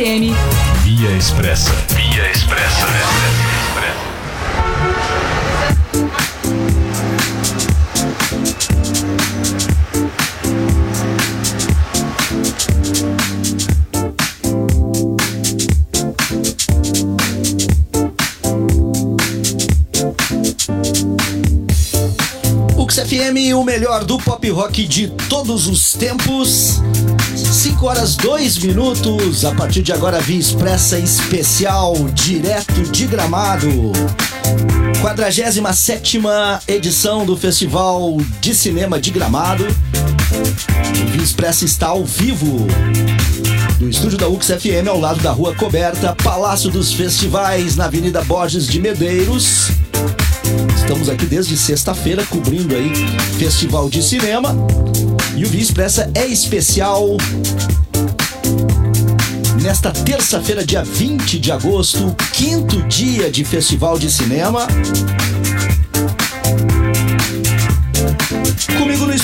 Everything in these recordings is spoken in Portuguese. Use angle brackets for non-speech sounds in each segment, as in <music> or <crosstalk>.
FM. Via Expressa. Via Expressa. Melhor do pop rock de todos os tempos. 5 horas 2 minutos. A partir de agora, Via Expressa Especial, direto de Gramado. 47 edição do Festival de Cinema de Gramado. O Via Expressa está ao vivo. Do estúdio da Ux FM, ao lado da Rua Coberta, Palácio dos Festivais, na Avenida Borges de Medeiros. Estamos aqui desde sexta-feira cobrindo aí Festival de Cinema. E o Via Expressa é especial nesta terça-feira, dia 20 de agosto, quinto dia de Festival de Cinema.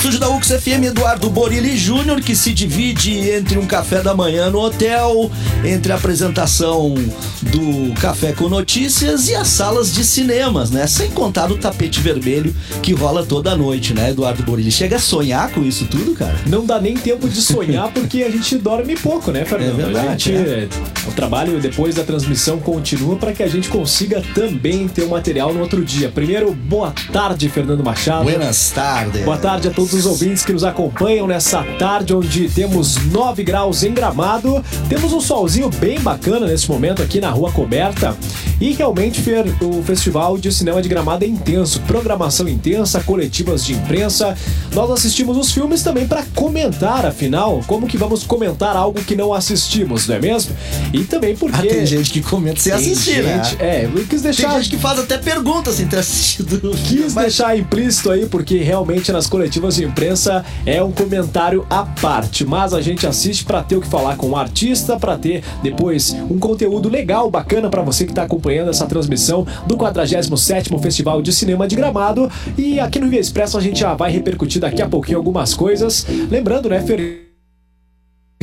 Estúdio da UX FM, Eduardo Borilli Júnior, que se divide entre um café da manhã no hotel, entre a apresentação do Café com Notícias e as salas de cinemas, né? Sem contar o tapete vermelho que rola toda noite, né, Eduardo Borilli? Chega a sonhar com isso tudo, cara? Não dá nem tempo de sonhar porque a gente dorme pouco, né, Fernando? É verdade, gente, O trabalho depois da transmissão continua para que a gente consiga também ter o material no outro dia. Primeiro, boa tarde, Fernando Machado. Buenas tardes. Boa tarde a todos os ouvintes que nos acompanham nessa tarde onde temos 9 graus em Gramado. Temos um solzinho bem bacana nesse momento aqui na rua coberta. E realmente, Fer, o Festival de Cinema de Gramado é intenso. Programação intensa, coletivas de imprensa. Nós assistimos os filmes também para comentar, afinal, como que vamos comentar algo que não assistimos, não é mesmo? E também porque. Ah, tem gente que comenta sem assistir, né? gente- É, eu quis deixar. Tem gente que faz até perguntas sem ter assistido. Quis Mas- deixar implícito aí, porque realmente nas coletivas de imprensa é um comentário à parte. Mas a gente assiste pra ter o que falar com o artista, pra ter depois um conteúdo legal, bacana pra você que tá acompanhando essa transmissão do 47º Festival de Cinema de Gramado. E aqui no Via Expresso a gente já vai repercutir daqui a pouquinho algumas coisas. Lembrando, né?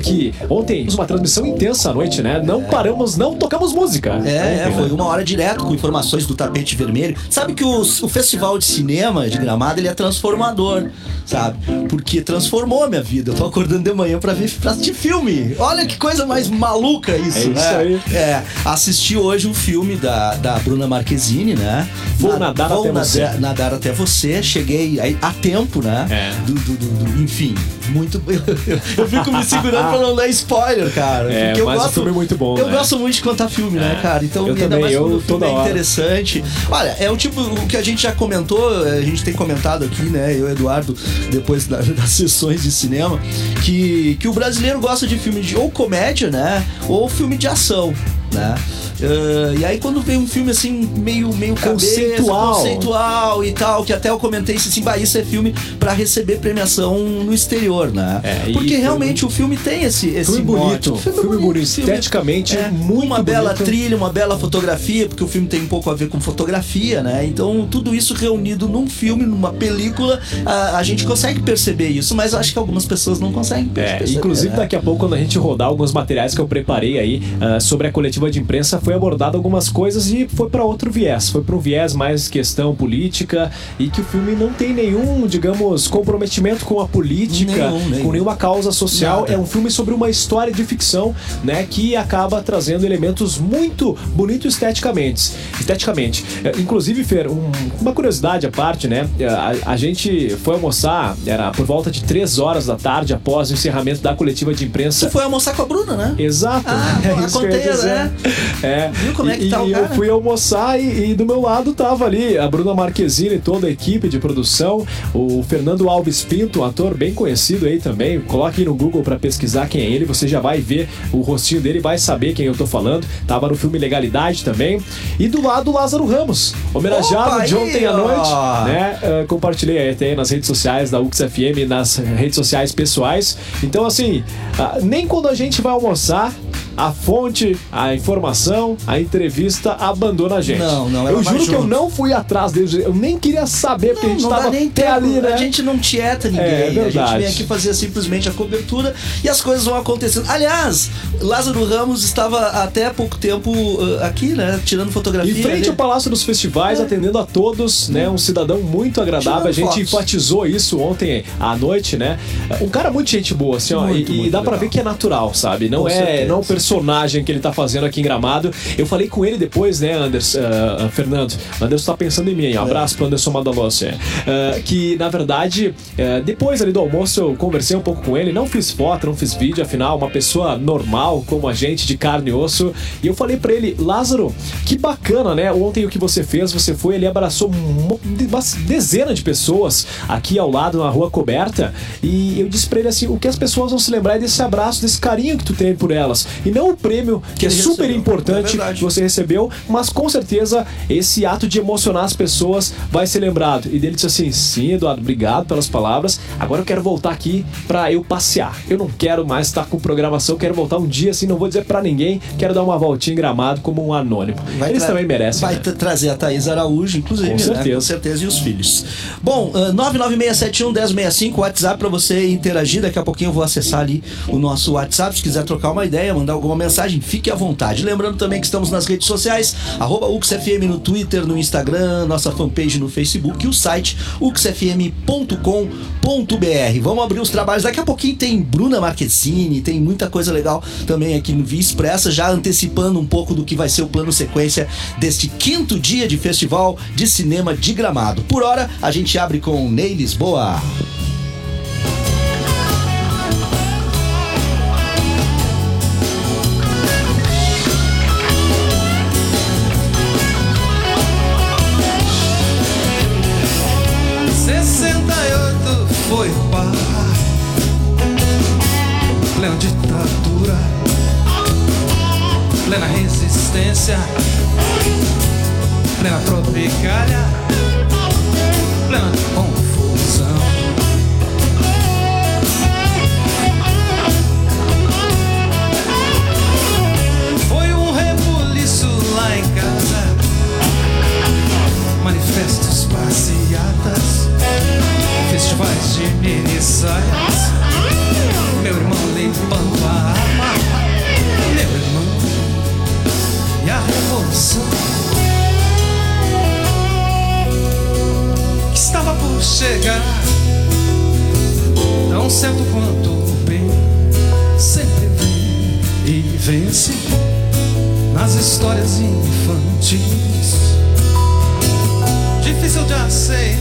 Que ontem fizemos uma transmissão intensa à noite, né? Não paramos, não tocamos música. É, é, foi né? uma hora direto com informações do tapete vermelho. Sabe que o, o festival de cinema de Gramado ele é transformador, sabe? Porque transformou a minha vida. Eu tô acordando de manhã pra ver pra assistir filme. Olha que coisa mais maluca isso, É isso né? aí. É, assisti hoje um filme da, da Bruna Marquezine, né? Vou Na- nadar vou até nada- você. Nadar até você. Cheguei aí a tempo, né? É. Do, do- do- do- enfim, muito. <laughs> eu fico me segurando pra não dar spoiler, cara. É, porque eu mas o gosto, filme é muito bom, Eu né? gosto muito de contar filme, né, É. cara? Então, Eu ainda também, mais eu o toda é hora. interessante. Olha, é o tipo o que a gente já comentou, a gente tem comentado aqui, né? Eu e o Eduardo, depois da- <laughs> das sessões de cinema, que, que o brasileiro gosta de filme de ou comédia, né? Ou filme de ação, né? Ah, e aí quando vem um filme assim, meio, meio cabeça, Conceitual. conceitual e tal, que até eu comentei assim, bah, isso é filme pra receber premiação no exterior, né? É, Porque realmente o filme tem esse, esse Filme bonito, mote. filme bonito, esteticamente é, muito uma bela bonito. trilha, uma bela fotografia, porque o filme tem um pouco a ver com fotografia, né? Então tudo isso reunido num filme, numa película, a, a gente consegue perceber isso, mas acho que algumas pessoas não conseguem É, perceber. inclusive né? daqui a pouco, quando a gente rodar alguns materiais que eu preparei aí ah, sobre a coletiva de imprensa, foi abordado algumas coisas e foi para outro viés. Foi para um viés mais questão política e que o filme não tem nenhum, digamos, comprometimento com a política, Nenhum, nenhum. com nenhuma causa social. Nada. É um filme sobre uma história de ficção, né, que acaba trazendo elementos muito bonitos esteticamente. Esteticamente. É, inclusive, Fer, um- uma curiosidade à parte, né? A, a gente foi almoçar, era por volta de 3 horas da tarde após o encerramento da coletiva de imprensa. Você foi almoçar com a Bruna, né? Exato. Ah, <laughs> é contei, dizer. né? É. Viu como é que e, tá o cara? eu fui almoçar e, e do meu lado tava ali a Bruna Marquezine, toda a equipe de produção, o Fernando Alves Pinto, um ator bem conhecido aí também. Coloque aí no Google pra pesquisar quem é ele, você já vai ver o rostinho dele, vai saber quem eu tô falando. Tava no filme Legalidade também. E do lado o Lázaro Ramos, homenageado Opa, de aí, ontem à ó. noite, né? Uh, compartilhei aí até nas redes sociais da UXFM, nas redes sociais pessoais. Então, assim, ah, nem quando a gente vai almoçar, a fonte, a informação, a entrevista abandona a gente. Não, não, Eu juro que eu não fui atrás deles, eu nem queria saber, porque a gente não tava dá nem até tempo, ali, né? A gente não tieta ninguém. É, a gente vem aqui fazer simplesmente a cobertura e as coisas vão acontecendo. Aliás, Lázaro Ramos estava até pouco tempo uh, aqui, né? Tirando fotografia. Em frente ali. ao Palácio dos Festivais, atendendo a todos, né? Um cidadão muito agradável. A Tirando gente fotos. enfatizou isso ontem à noite, né? Um cara muito gente boa, assim, ó. Muito, e, muito dá pra legal. ver que é natural, sabe? Não Com é, certeza. não é personagem que ele tá fazendo aqui em Gramado. Eu falei com ele depois, né, Anderson, ah, ah, Fernando? Anderson tá pensando em mim? Um abraço pro Anderson Madalossi. Ah, que, na verdade, ah, depois ali do almoço eu conversei um pouco com ele. Não fiz foto, não fiz vídeo, afinal, uma pessoa normal, como a gente, de carne e osso. E eu falei pra ele, Lázaro, que bacana, né? Ontem o que você fez, você foi ali, abraçou uma dezena de pessoas aqui ao lado, na rua coberta. E eu disse pra ele assim: o que as pessoas vão se lembrar é desse abraço, desse carinho que tu teve por elas. E não o prêmio, que, é super recebeu. É importante verdade. que você recebeu, mas com certeza esse ato de emocionar as pessoas vai ser lembrado. E dele disse assim: sim, Eduardo, obrigado pelas palavras. Agora eu quero voltar aqui pra eu passear. Eu não quero mais estar com programação, quero voltar um dia assim, não vou dizer pra ninguém, quero dar uma voltinha em gramado como um anônimo. Eles tra- também merecem. Vai né? tra- trazer a Thaís Araújo, inclusive. Com né? certeza. Com certeza, e os filhos. Bom, uh, 996711065, WhatsApp pra você interagir. Daqui a pouquinho eu vou acessar ali o nosso WhatsApp. Se quiser trocar uma ideia, mandar alguma mensagem, fique à vontade. Lembrando também que estamos nas redes sociais, arroba UXFM no Twitter, no Instagram, nossa fanpage no Facebook e o site uxfm.com.br. Vamos abrir os trabalhos. Daqui a pouquinho tem Bruna Marquezine, tem muita coisa legal também aqui no Via Expressa, já antecipando um pouco do que vai ser o plano sequência deste quinto dia de Festival de Cinema de Gramado. Por hora, a gente abre com Ney Lisboa. Nella tropicale.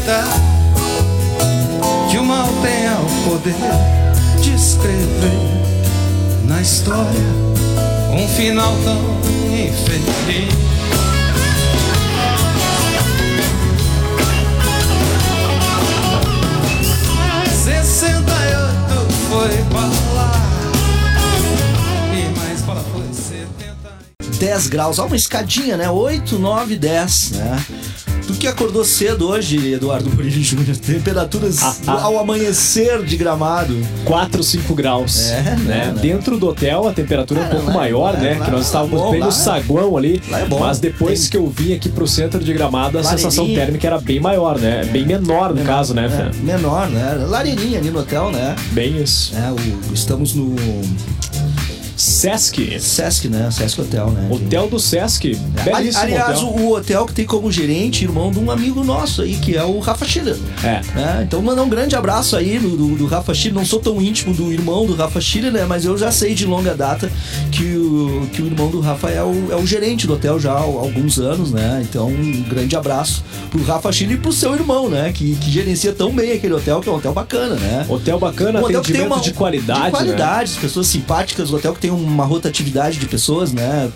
Aceitar que o mal tenha o poder de escrever na história um final tão infeliz. Sessenta e oito foi para lá e mais para foi setenta. 10 graus, há uma escadinha, né? 8, 9, 10, né? Tu que acordou cedo hoje, Eduardo Murilo Júnior, temperaturas Ah, ah. ao amanhecer de gramado. 4, 5 graus. É, né? né? Dentro do hotel a temperatura é um Ah, pouco lá é- maior, lá- né? lá- que nós estávamos é bom, bem no é- saguão ali. é bom. Mas depois Tem- que eu vim aqui pro centro de Gramado, a Lareirinha. sensação térmica era bem maior, né? Bem menor no caso, né, Fê? É, menor, né? Lareirinha ali no hotel, né? Bem isso. É, o- estamos no Sesc. Sesc, né? Sesc Hotel, né? Hotel do Sesc. Ali- Belíssimo Aliás, hotel. o, hotel que tem como gerente irmão de um amigo nosso aí, que é o Rafa Schiller. É. né? Então mandar um grande abraço aí do, do, do Rafa Schiller. Não sou tão íntimo do irmão do Rafa Schiller, né? Mas eu já sei de longa data que o, que o irmão do Rafa é o, é o gerente do hotel já há alguns anos, né? Então um grande abraço pro Rafa Schiller e pro seu irmão, né? Que, que gerencia tão bem aquele hotel, que é um hotel bacana, né? Hotel bacana, Um hotel que tem uma- de qualidade. De qualidade, Né? as pessoas simpáticas, o hotel que tem uma rotatividade de pessoas, né?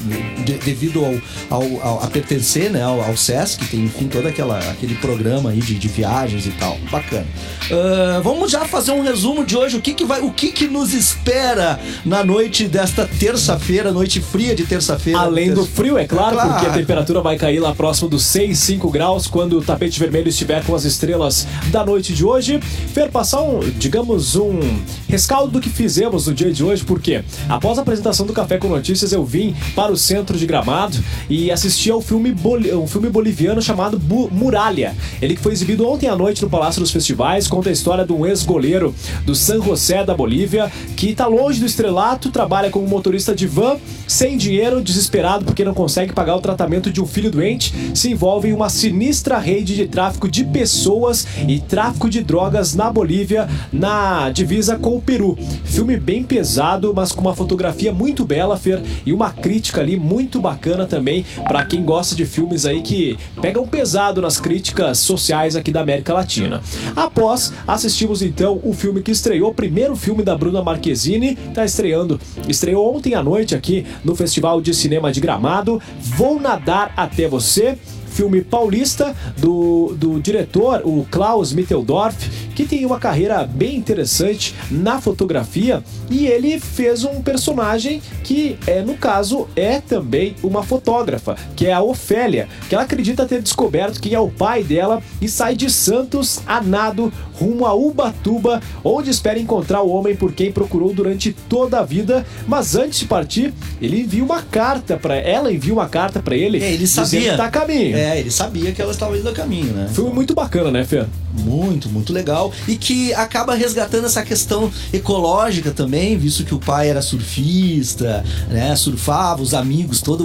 de- devido ao, ao- ao- a pertencer, né? Ao, ao Sesc, tem, enfim, todo aquela, aquele programa aí de, de viagens e tal. Bacana. Ah, vamos já fazer um resumo de hoje. O que que vai, o que que nos espera na noite desta terça-feira, noite fria de terça-feira? Além do frio, é claro, Claro. porque a temperatura vai cair lá próximo dos 6, 5 graus quando o tapete vermelho estiver com as estrelas da noite de hoje. Fer, passar um, digamos, um rescaldo do que fizemos no dia de hoje, porque após a apresentação do Café com Notícias, eu vim para o centro de Gramado e assisti ao filme, boli um filme boliviano chamado Bu Muralha. Ele que foi exibido ontem à noite no Palácio dos Festivais, conta a história de um ex-goleiro do San José da Bolívia que está longe do estrelato, trabalha como motorista de van, sem dinheiro, desesperado porque não consegue pagar o tratamento de um filho doente, se envolve em uma sinistra rede de tráfico de pessoas e tráfico de drogas na Bolívia, na divisa com o Peru. Filme bem pesado, mas com uma fotografia muito bela, Fer, e uma crítica ali muito bacana também para quem gosta de filmes aí que pegam pesado nas críticas sociais aqui da América Latina. Após, assistimos então o filme que estreou, o primeiro filme da Bruna Marquezine, tá estreando, estreou ontem à noite aqui no Festival de Cinema de Gramado. Vou nadar até você filme paulista do, do diretor, o Klaus Mitteldorf, que tem uma carreira bem interessante na fotografia e ele fez um personagem que, é, no caso, é também uma fotógrafa, que é a Ofélia, que ela acredita ter descoberto quem é o pai dela e sai de Santos a nado rumo a Ubatuba, onde espera encontrar o homem por quem procurou durante toda a vida, mas antes de partir, ele envia uma carta para ela envia uma carta para ele, É, ele sabia. que tá a caminho. É, ele sabia que ela estava indo a caminho, né? Filme muito bacana, né, Fê? Muito, muito legal. E que acaba resgatando essa questão ecológica também, visto que o pai era surfista, né? Surfava, os amigos, toda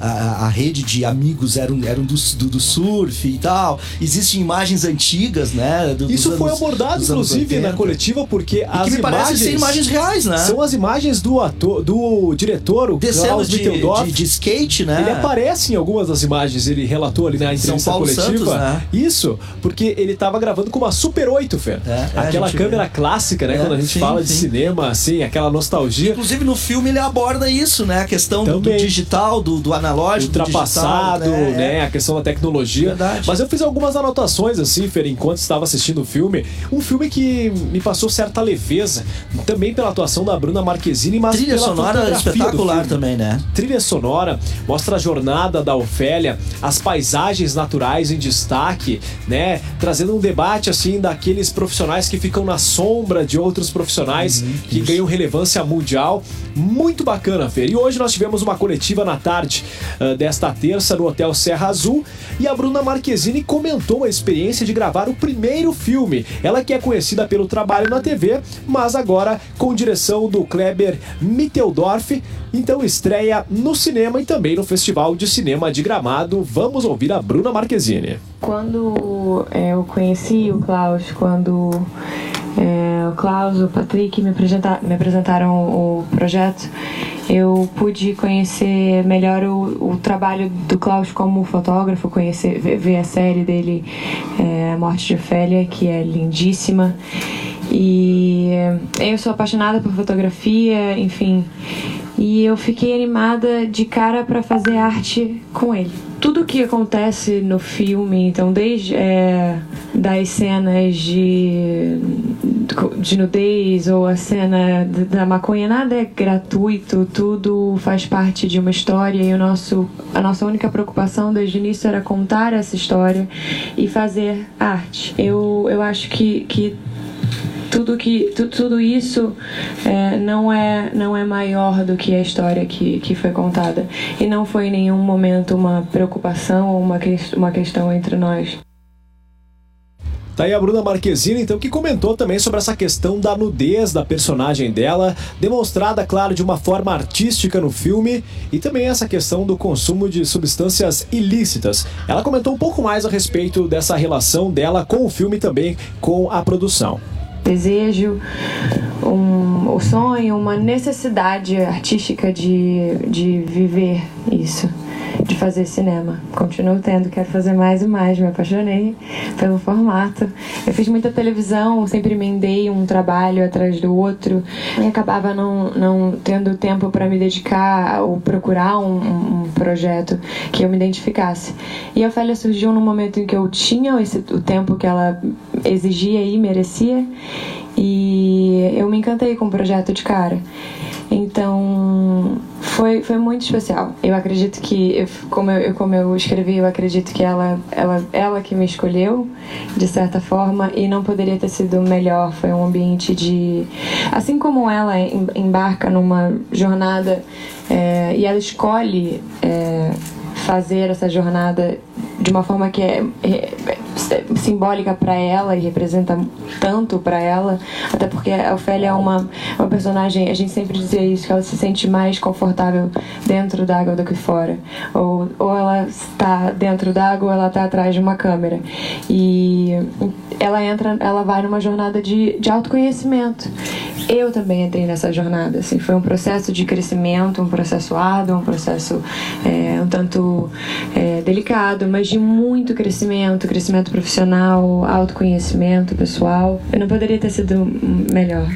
a, a rede de amigos eram, eram do, do, do surf e tal. Existem imagens antigas, né? do- Isso foi anos- abordado, inclusive, 80. na coletiva, porque E as que me parece imagens, ser imagens reais, né? são as imagens do ator, do diretor, o Descendo Klaus de, de, de skate, né? Ele aparece em algumas das imagens, ele relatou ali na entrevista Paulo coletiva. Santos, né? Isso, porque ele tava gravando com uma Super 8, Fer. É, é, aquela gente câmera clássica, né? É, quando a gente sim, fala de sim. cinema, assim, aquela nostalgia. Inclusive no filme ele aborda isso, né? A questão do, do Também. digital, do, do analógico, do ultrapassado, digital, né? A questão da tecnologia. Verdade. Mas eu fiz algumas anotações, assim, Fer, enquanto estava assistindo o filme. Um filme que me passou certa leveza, também pela atuação da Bruna Marquezine, mas Trilha sonora do espetacular também, né? Trilha sonora mostra a jornada da Ofélia, as paisagens naturais em destaque, né? Trazendo um debate assim daqueles profissionais que ficam na sombra de outros profissionais que ganham relevância mundial. Muito bacana, Fer. E hoje nós tivemos uma coletiva na tarde ah, desta terça no Hotel Serra Azul e a Bruna Marquezine comentou a experiência de gravar o primeiro filme. Ela que é conhecida pelo trabalho na TV, mas agora com direção do Kleber Mitteldorf, então estreia no cinema e também no Festival de Cinema de Gramado. Vamos ouvir a Bruna Marquezine. Quando é, eu conheci o Klaus, quando é, o Klaus, o Patrick me, apresenta- me apresentaram o projeto, eu pude conhecer melhor o, o trabalho do Klaus como fotógrafo, conhecer, ver, a série dele, é, A Morte de Ofélia, que é lindíssima. E eu sou apaixonada por fotografia, enfim. E eu fiquei animada de cara para fazer arte com ele. Tudo que acontece no filme, então desde é, das cenas de, de nudez ou a cena da maconha, nada é gratuito, tudo faz parte de uma história e o nosso, a nossa única preocupação desde o início era contar essa história e fazer arte. Eu, eu acho que, que tudo que tu- tudo isso é, não é não é maior do que a história que, que foi contada e não foi em nenhum momento uma preocupação ou uma, que, uma questão entre nós Tá aí a Bruna Marquezine, então, que comentou também sobre essa questão da nudez da personagem dela, demonstrada, claro, de uma forma artística no filme, e também essa questão do consumo de substâncias ilícitas. Ela comentou um pouco mais a respeito dessa relação dela com o filme e também com a produção. Desejo um, o sonho uma necessidade artística de, de viver isso de fazer cinema. Continuo tendo, quero fazer mais e mais. Me apaixonei pelo formato. Eu fiz muita televisão, sempre emendei um trabalho atrás do outro e acabava não, não tendo tempo para me dedicar ou procurar um, um- projeto que eu me identificasse. E a Ofélia surgiu num momento em que eu tinha esse, o tempo que ela exigia e merecia e eu me encantei com o projeto de cara. Então, foi, foi muito especial. Eu acredito que, como, eu, como eu escrevi, eu acredito que ela, ela, ela que me escolheu, de certa forma, e não poderia ter sido melhor. Foi um ambiente de. Assim como ela em- embarca numa jornada é, e ela escolhe. é, fazer essa jornada de uma forma que é, é, é simbólica para ela e representa tanto para ela, até porque a Ofélia é uma, uma personagem, a gente sempre dizia isso, que ela se sente mais confortável dentro d'água do que fora. Ou, ou ela está dentro d'água ou ela está atrás de uma câmera. E ela entra, ela vai numa jornada de, de autoconhecimento. Eu também entrei nessa jornada, assim, foi um processo de crescimento, um processo árduo, um processo é, um tanto é, delicado, mas de muito crescimento, crescimento profissional, autoconhecimento pessoal. Eu não poderia ter sido melhor.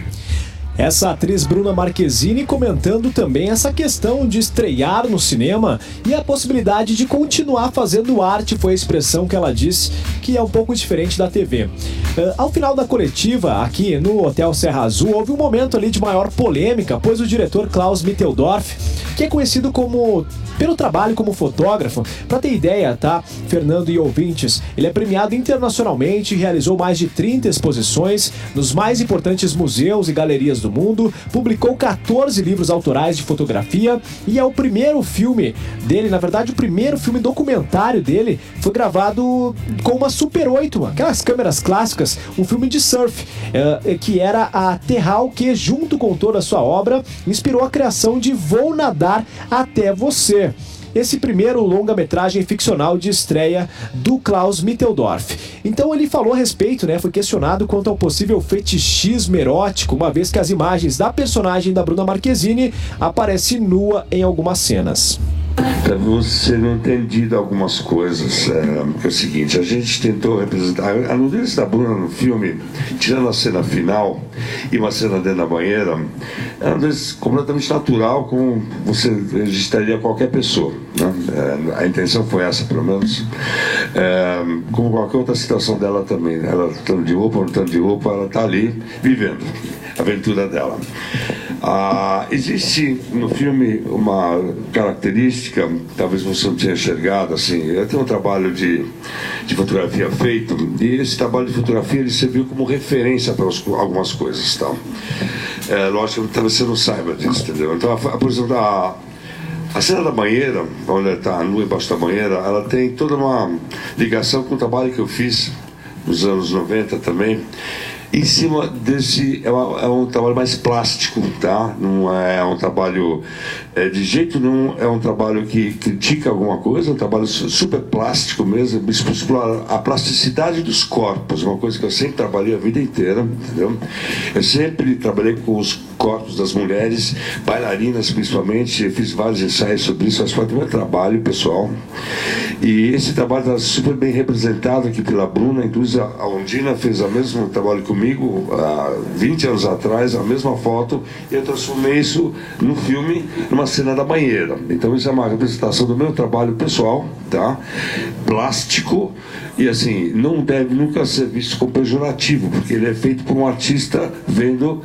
Essa atriz Bruna Marquezine comentando também essa questão de estrear no cinema e a possibilidade de continuar fazendo arte foi a expressão que ela disse que é um pouco diferente da TV. Eh, ao final da coletiva, aqui no Hotel Serra Azul, houve um momento ali de maior polêmica, pois o diretor Klaus Mitteldorf, que é conhecido como pelo trabalho como fotógrafo. Para ter ideia, tá? Fernando e ouvintes, ele é premiado internacionalmente, realizou mais de 30 exposições nos mais importantes museus e galerias do mundo, publicou 14 livros autorais de fotografia e é o primeiro filme dele, na verdade, o primeiro filme documentário dele foi gravado com uma Super 8, aquelas câmeras clássicas, um filme de surf, eh, que era a Terral, que junto com toda a sua obra inspirou a criação de Vou Nadar Até Você. Esse primeiro longa-metragem ficcional de estreia do Klaus Mitteldorf. Então ele falou a respeito, né? Foi questionado quanto ao possível fetichismo erótico, uma vez que as imagens da personagem da Bruna Marquezine aparecem nua em algumas cenas. Para você não entendido algumas coisas. É, é o seguinte, a gente tentou representar. A nudez da Bruna no filme, tirando a cena final e uma cena dentro da banheira, é uma nudez completamente natural, como você registraria qualquer pessoa. Né? É, a intenção foi essa, pelo menos. É, como qualquer outra situação dela também. Ela estando de roupa ou não estando de roupa, ela está ali vivendo aventura dela. Ah, existe no filme uma característica, talvez você não tenha enxergado, assim, eu tenho um trabalho de, de fotografia feito, e esse trabalho de fotografia ele serviu como referência para algumas coisas, tá? É, lógico que talvez você não saiba disso, entendeu? Então, a- por exemplo, a, a cena da banheira, onde está nua embaixo da banheira, ela tem toda uma ligação com o trabalho que eu fiz nos anos 90 também. Em cima desse, é, uma- é um trabalho mais plástico, tá? Não é um trabalho, é, de jeito nenhum, é um trabalho que critica alguma coisa, é um trabalho su- super plástico mesmo, explora a plasticidade dos corpos, uma coisa que eu sempre trabalhei a vida inteira, entendeu? Eu sempre trabalhei com os corpos das mulheres, bailarinas principalmente, fiz vários ensaios sobre isso, faz parte do meu trabalho pessoal. E esse trabalho está super bem representado aqui pela Bruna, inclusive a Ondina fez o mesmo trabalho comigo há 20 anos atrás, a mesma foto, e eu transformei isso no filme, numa cena da banheira. Então isso é uma representação do meu trabalho pessoal, tá? Plástico, e assim, não deve nunca ser visto como pejorativo, porque ele é feito por um artista vendo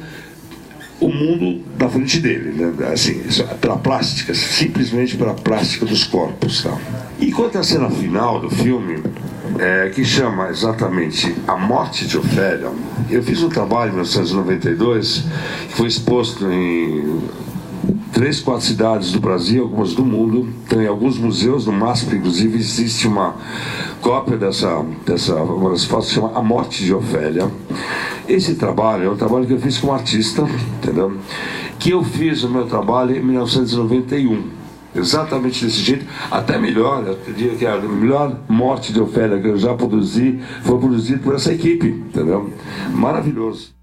o mundo na frente dele, né? assim, é pela plástica, simplesmente pela plástica dos corpos. Tá? E quanto à cena final do filme, é, que chama exatamente A Morte de Ofélia, eu fiz um trabalho em 1992 que foi exposto em três, quatro cidades do Brasil, algumas do mundo. Tem alguns museus, no MASP, inclusive, existe uma cópia dessa, dessa uma das fotos que chama A Morte de Ofélia. Esse trabalho é um trabalho que eu fiz como artista, entendeu? Que eu fiz o meu trabalho em 1991. Exatamente desse jeito, até melhor, eu diria que a melhor morte de Ofélia que eu já produzi foi produzido por essa equipe, entendeu? Maravilhoso.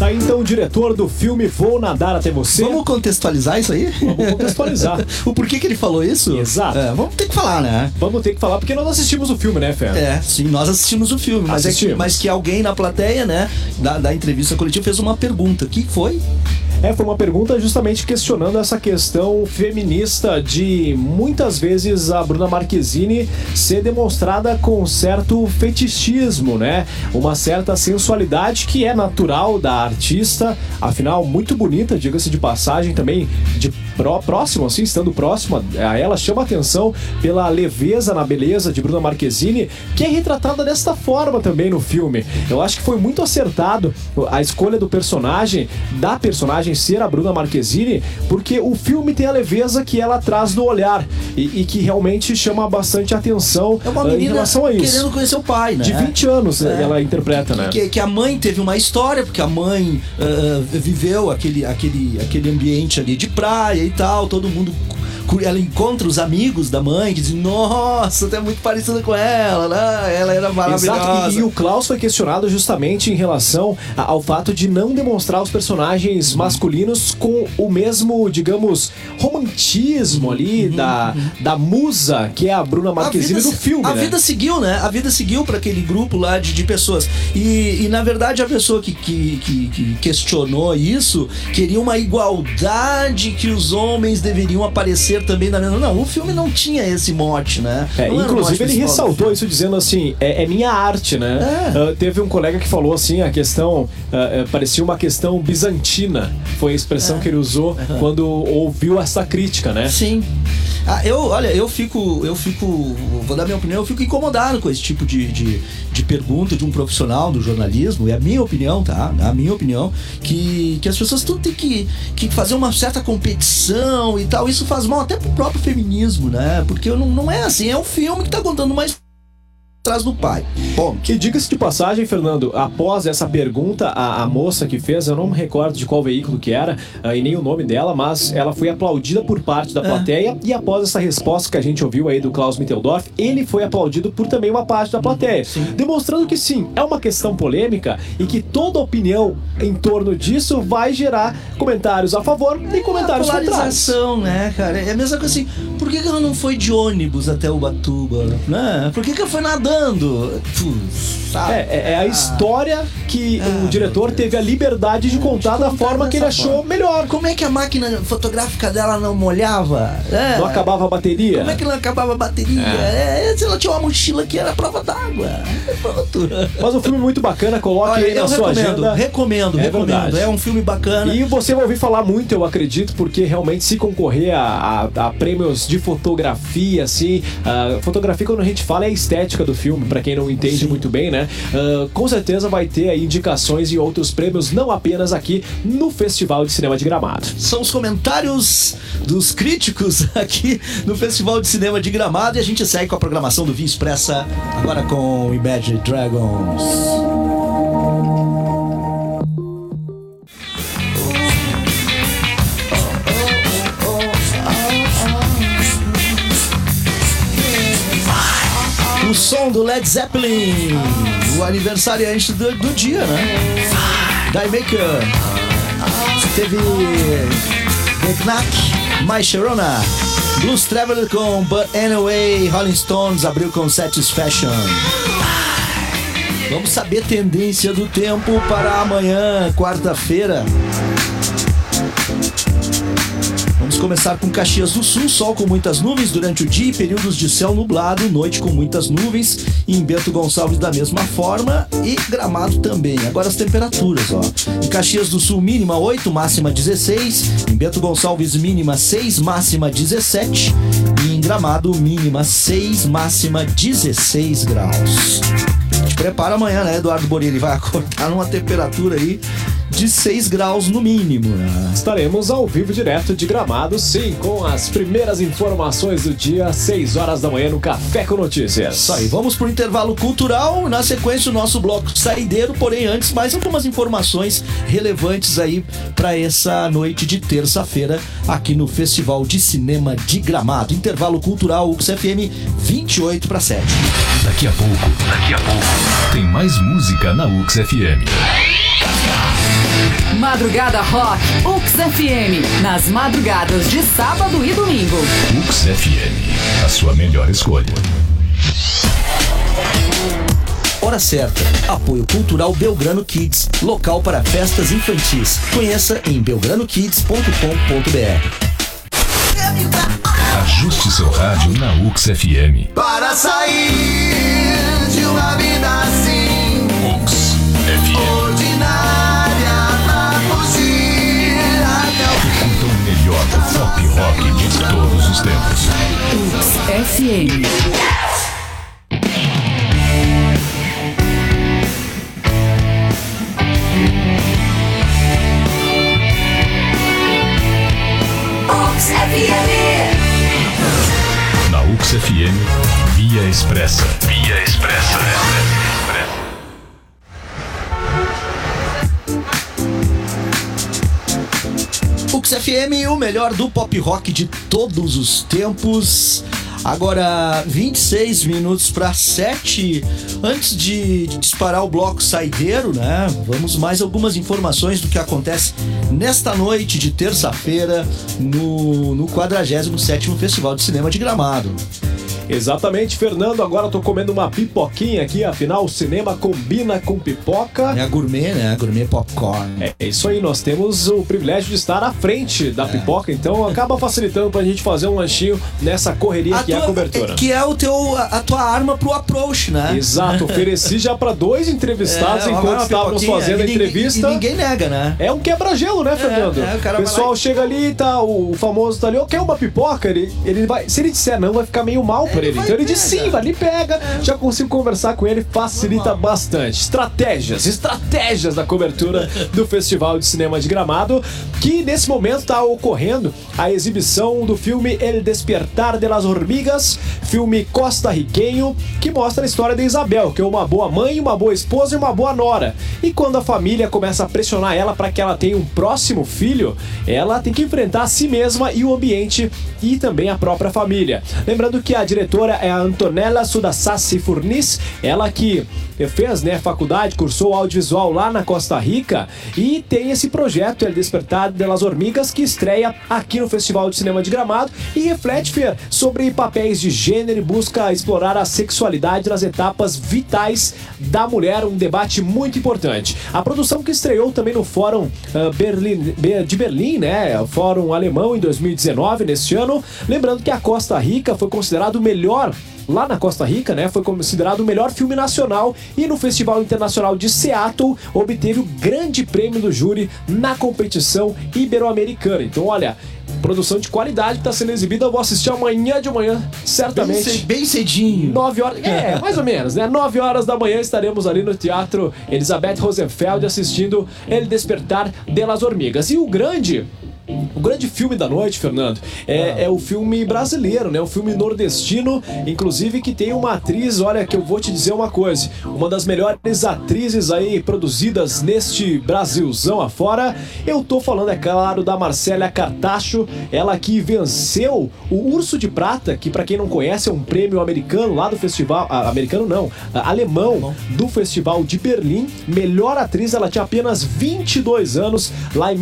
Tá aí então o diretor do filme Vou Nadar Até Você. Vamos contextualizar isso aí? Vamos contextualizar. <laughs> o porquê que ele falou isso? Exato. É, vamos ter que falar, né? Vamos ter que falar porque nós assistimos o filme, né, Fé? É, sim, nós assistimos o filme, mas, Assistimos. mas que alguém na plateia, né, da, da entrevista coletiva fez uma pergunta. O que foi? É, foi uma pergunta justamente questionando essa questão feminista de muitas vezes a Bruna Marquezine ser demonstrada com certo fetichismo, né? Uma certa sensualidade que é natural da artista, afinal, muito bonita, diga-se de passagem também, de pró próximo, assim, estando próxima a ela, chama atenção pela leveza na beleza de Bruna Marquezine, que é retratada desta forma também no filme. Eu acho que foi muito acertado a escolha do personagem, da personagem ser a Bruna Marquezine, porque o filme tem a leveza que ela traz no olhar e, e que realmente chama bastante atenção É uma eh, em menina relação a isso. querendo conhecer o pai, né? De 20 anos É. ela interpreta, né? Que, que a mãe teve uma história, porque a mãe ah, viveu aquele, aquele, aquele ambiente ali de praia e tal, todo mundo. Ela encontra os amigos da mãe que dizem, nossa, tu é muito parecida com ela, né? Ela era maravilhosa. Exato, e, e o Klaus foi questionado justamente em relação ao fato de não demonstrar os personagens masculinos com o mesmo, digamos, romantismo ali da, da musa que é a Bruna Marquezine do filme, a né? vida seguiu, né? A vida seguiu para aquele grupo lá de, de pessoas. E, e, na verdade a pessoa que, que, que, que questionou isso queria uma igualdade que os homens deveriam aparecer também na mesma. Não, o filme não tinha esse mote, né? É, inclusive ele ressaltou isso dizendo assim, é, é minha arte, né? É. Ah, teve um colega que falou assim, a questão ah, parecia uma questão bizantina, foi a expressão É. que ele usou quando ouviu essa crítica, né? Sim. Ah, eu, olha, eu fico, eu fico, vou dar minha opinião, eu fico incomodado com esse tipo de, de, de pergunta de um profissional do jornalismo, é a minha opinião, tá? É a minha opinião, que, que as pessoas tudo têm que, que fazer uma certa competição e tal, isso faz mal até pro próprio feminismo, né? Porque não, não é assim, é um filme que tá contando mais atrás do pai. Ponto. E diga-se de passagem, Fernando, após essa pergunta, a, a moça que fez, eu não me recordo de qual veículo que era ah, e nem o nome dela, mas ela foi aplaudida por parte da plateia e após essa resposta que a gente ouviu aí do Klaus Mitteldorf, ele foi aplaudido por também uma parte da plateia, demonstrando que sim, é uma questão polêmica e que toda opinião em torno disso vai gerar comentários a favor e comentários a contrários. polarização, né, cara? É a mesma coisa assim, por que, que ela não foi de ônibus até Ubatuba, né? Por que, que ela foi nadando? Sabe? É, é- é a Ah. história que Ah, o diretor teve a liberdade de contar da contar forma que ele achou forma. melhor. Como é que a máquina fotográfica dela não molhava? É. Não acabava a bateria. Como é que não acabava a bateria? É, se ela tinha uma mochila que era prova d'água. Pronto. Mas um filme muito bacana, coloque Olha, aí na eu sua recomendo, agenda. recomendo, É recomendo. verdade. É um filme bacana. E você vai ouvir falar muito, eu acredito, porque realmente se concorrer a, a- a prêmios de fotografia, assim, a fotografia quando a gente fala é a estética do filme, pra quem não entende muito bem, né? Ah, com certeza vai ter aí indicações e outros prêmios, não apenas aqui no Festival de Cinema de Gramado. São os comentários dos críticos <laughs> aqui no Festival de Cinema de Gramado e a gente segue com a programação do Via Expressa agora com Imagine Dragons. O som do Led Zeppelin, o aniversariante do, do dia, né? Die Maker. Teve The Knack, My Sharona, Blues Traveler com But Anyway, Rolling Stones abriu com Satisfaction. Vamos saber tendência do tempo para amanhã, quarta-feira. Começar com Caxias do Sul, sol com muitas nuvens durante o dia e períodos de céu nublado, noite com muitas nuvens. E em Bento Gonçalves da mesma forma e Gramado também. Agora as temperaturas, ó. Em Caxias do Sul mínima 8, máxima 16. Em Bento Gonçalves mínima 6, máxima 17. E em Gramado mínima 6, máxima 16 graus. Prepara amanhã, né, Eduardo Borini? Vai acordar numa temperatura aí de 6 graus no mínimo, né? Estaremos ao vivo direto de Gramado, sim, com as primeiras informações do dia, 6 horas da manhã no Café com Notícias. Isso aí, vamos pro intervalo cultural. Na sequência, o nosso bloco saideiro. Porém, antes, mais algumas informações relevantes aí para essa noite de terça-feira aqui no Festival de Cinema de Gramado. Intervalo cultural UXFM 28 para 7. Daqui a pouco, daqui a pouco, tem mais música na UX FM. Madrugada Rock, Ux FM. Nas madrugadas de sábado e domingo. UX FM, a sua melhor escolha. hora certa. Apoio Cultural Belgrano Kids, local para festas infantis. Conheça em belgranokids.com.br. Ajuste seu rádio na UX FM. Para sair de uma vida assim UX FM. ordinária pra fugir até o Curta o melhor do pop rock de todos os tempos. Ux FM. UX FM, Via Expressa. Via Expressa. Ux FM, o melhor do pop rock de todos os tempos. Agora, 26 minutos para 7. Antes de disparar o bloco saideiro, né? Vamos mais algumas informações do que acontece nesta noite de terça-feira no, no 47º Festival de Cinema de Gramado. Exatamente, Fernando. Agora eu tô comendo uma pipoquinha aqui, afinal, o cinema combina com pipoca. É a gourmet, né? A gourmet popcorn. É isso aí, nós temos o privilégio de estar à frente da pipoca, então acaba facilitando pra gente fazer um lanchinho nessa correria que é a cobertura. é- que é o teu, a, a tua arma pro approach, né? Exato, <laughs> ofereci já pra dois entrevistados É, enquanto estávamos fazendo a entrevista. E ninguém nega, né? É um quebra-gelo, né, Fernando? é, o pessoal lá chega ali, tá, o famoso tá ali, ó, quer uma pipoca? Ele, ele vai, se ele disser não, vai ficar meio mal pra ele. Então ele diz sim, vai ali, pega. Já consigo conversar com ele, facilita bastante. Estratégias, estratégias da cobertura do Festival de Cinema de Gramado, que nesse momento tá ocorrendo a exibição do filme El Despertar de las Hormigas, filme costarriquenho, que mostra a história de Isabel, que é uma boa mãe, uma boa esposa e uma boa nora. E quando a família começa a pressionar ela para que ela tenha um próximo filho, ela tem que enfrentar a si mesma e o ambiente e também a própria família. Lembrando que a diretora é a Antonella Sudassassi Furnis, ela que fez né, faculdade, cursou audiovisual lá na Costa Rica e tem esse projeto El Despertar de las Hormigas que estreia aqui no Festival de Cinema de Gramado e reflete, Fer, sobre papéis de gênero e busca explorar a sexualidade nas etapas vitais da mulher, um debate muito importante. A produção que estreou também no Fórum ah, Berlim- Be- de Berlim, né, Fórum Alemão em 2019, neste ano, lembrando que a Costa Rica foi considerado o melhor lá na Costa Rica, né, foi considerado o melhor filme nacional e no Festival Internacional de Seattle obteve o grande prêmio do júri na competição ibero-americana. Então, olha, produção de qualidade que está sendo exibida, eu vou assistir amanhã de manhã, certamente. ce- bem cedinho. 9 horas, é, <laughs> mais ou menos, né? 9 horas da manhã estaremos ali no Teatro Elizabeth Rosenfeld assistindo El Despertar de las Hormigas. E o grande o grande filme da noite, Fernando, é, é o filme brasileiro, né? O filme nordestino, inclusive que tem uma atriz, olha que eu vou te dizer uma coisa, uma das melhores atrizes aí produzidas neste Brasilzão afora. Eu tô falando, é claro, da Marcélia Cartacho, ela que venceu o Urso de Prata, que pra quem não conhece é um prêmio americano lá do festival, ah, americano não, ah, alemão do Festival de Berlim. Melhor atriz, ela tinha apenas 22 anos, lá em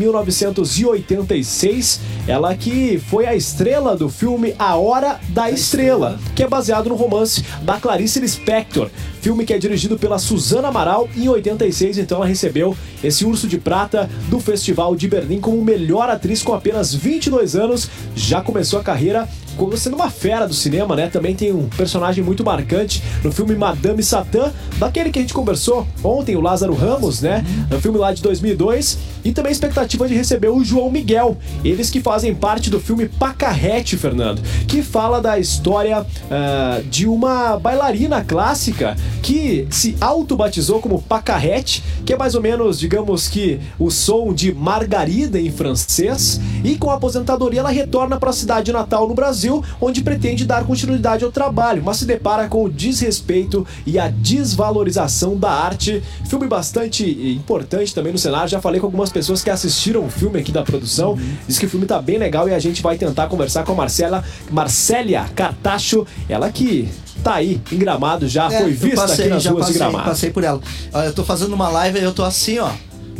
1986. Ela que foi a estrela do filme A Hora da Estrela, que é baseado no romance da Clarice Lispector. Filme que é dirigido pela Suzana Amaral em 86, então ela recebeu esse Urso de Prata do Festival de Berlim como melhor atriz com apenas 22 anos. Já começou a carreira sendo uma fera do cinema, né? Também tem um personagem muito marcante no filme Madame Satã, daquele que a gente conversou ontem, o Lázaro Ramos, né? No filme lá de 2002. E também a expectativa de receber o João Miguel, eles que fazem parte do filme Pacarrete, Fernando, que fala da história ah, de uma bailarina clássica que se auto-batizou como Pacarrete, que é mais ou menos, digamos que, o som de Margarida em francês, e com a aposentadoria ela retorna para a cidade natal no Brasil, onde pretende dar continuidade ao trabalho, mas se depara com o desrespeito e a desvalorização da arte. Filme bastante importante também no cenário. Já falei com algumas pessoas que assistiram o filme aqui da produção. Diz que o filme tá bem legal e a gente vai tentar conversar com a Marcela, Marcélia Cartacho, ela que tá aí em Gramado já, É, foi vista passei, aqui nas ruas passei, de Gramado. passei por ela. Eu tô fazendo uma live e eu tô assim, ó.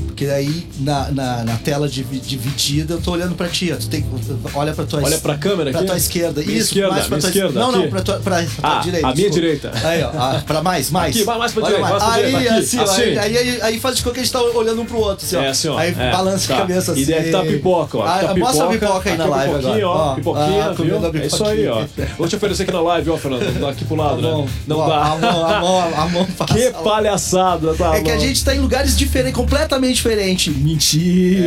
Porque aí na, na, na tela divi- dividida eu tô olhando pra ti. ó. Tu tem, olha pra tua Olha es- pra câmera pra aqui. tua esquerda. Minha Isso, esquerda, mais pra tua esquerda, Não, não, aqui. pra tua, pra, pra Ah, tua direita. a minha desculpa. direita. Aí, ó. pra mais, mais. Aqui, mais- pra Olha direita, mais pra Aí, direita, assim, assim. aí, aí, aí faz de conta que a gente tá olhando um pro outro, assim, ó. É, assim, ó. Aí É, balança tá. a cabeça assim. E deve tá pipoca, ó. Ah, Tá mostra a pipoca, aí na aqui a live agora. ó. Pipoquinha, ah, viu? É isso aí, ó. Vou te oferecer aqui na live, ó, Fernando. Dá aqui pro lado, né? Não dá. A mão, a mão, a mão. <laughs> Que palhaçada, tá? É que a gente tá em lugares diferentes, completamente diferentes. Mentira!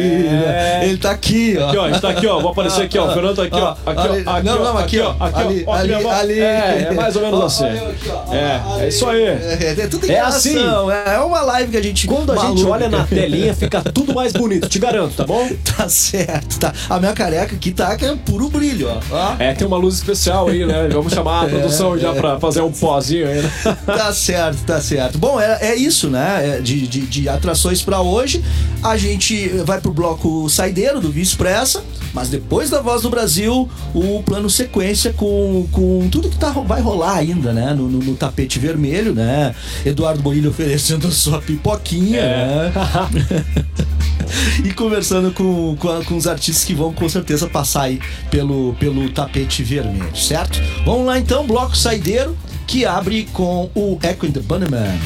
É. Ele tá aqui, ó. Aqui, ó, gente tá aqui, ó. Vou aparecer aqui, ó. O Fernando tá aqui, ó. Aqui, ali- ó. Aqui, não, ó. não, aqui, ó. Aqui, Ali, ó. Ali, mão. ali. É, é mais ou menos assim. É, Ali. é isso aí. É, é tudo É assim. É uma live que a gente. Quando a gente maluca. olha na telinha, fica tudo mais bonito, te garanto, tá bom? <laughs> Tá certo, tá. A minha careca aqui tá que é puro brilho, ó. É, tem uma luz especial aí, né? Vamos chamar a produção já pra fazer um pozinho aí, né? Tá certo, tá certo. Bom, é, é isso, né? É de, de, de atrações pra hoje. A gente vai pro bloco saideiro do Via Expressa, mas depois da Voz do Brasil, o plano sequência com, com tudo que tá, vai rolar ainda, né? No, no- no tapete vermelho, né? Eduardo Bonilha oferecendo a sua pipoquinha, É. né? <laughs> e conversando com, com, a- com os artistas que vão com certeza passar aí pelo, pelo tapete vermelho, certo? Vamos lá então, bloco saideiro, que abre com o Echo and the Bunnyman.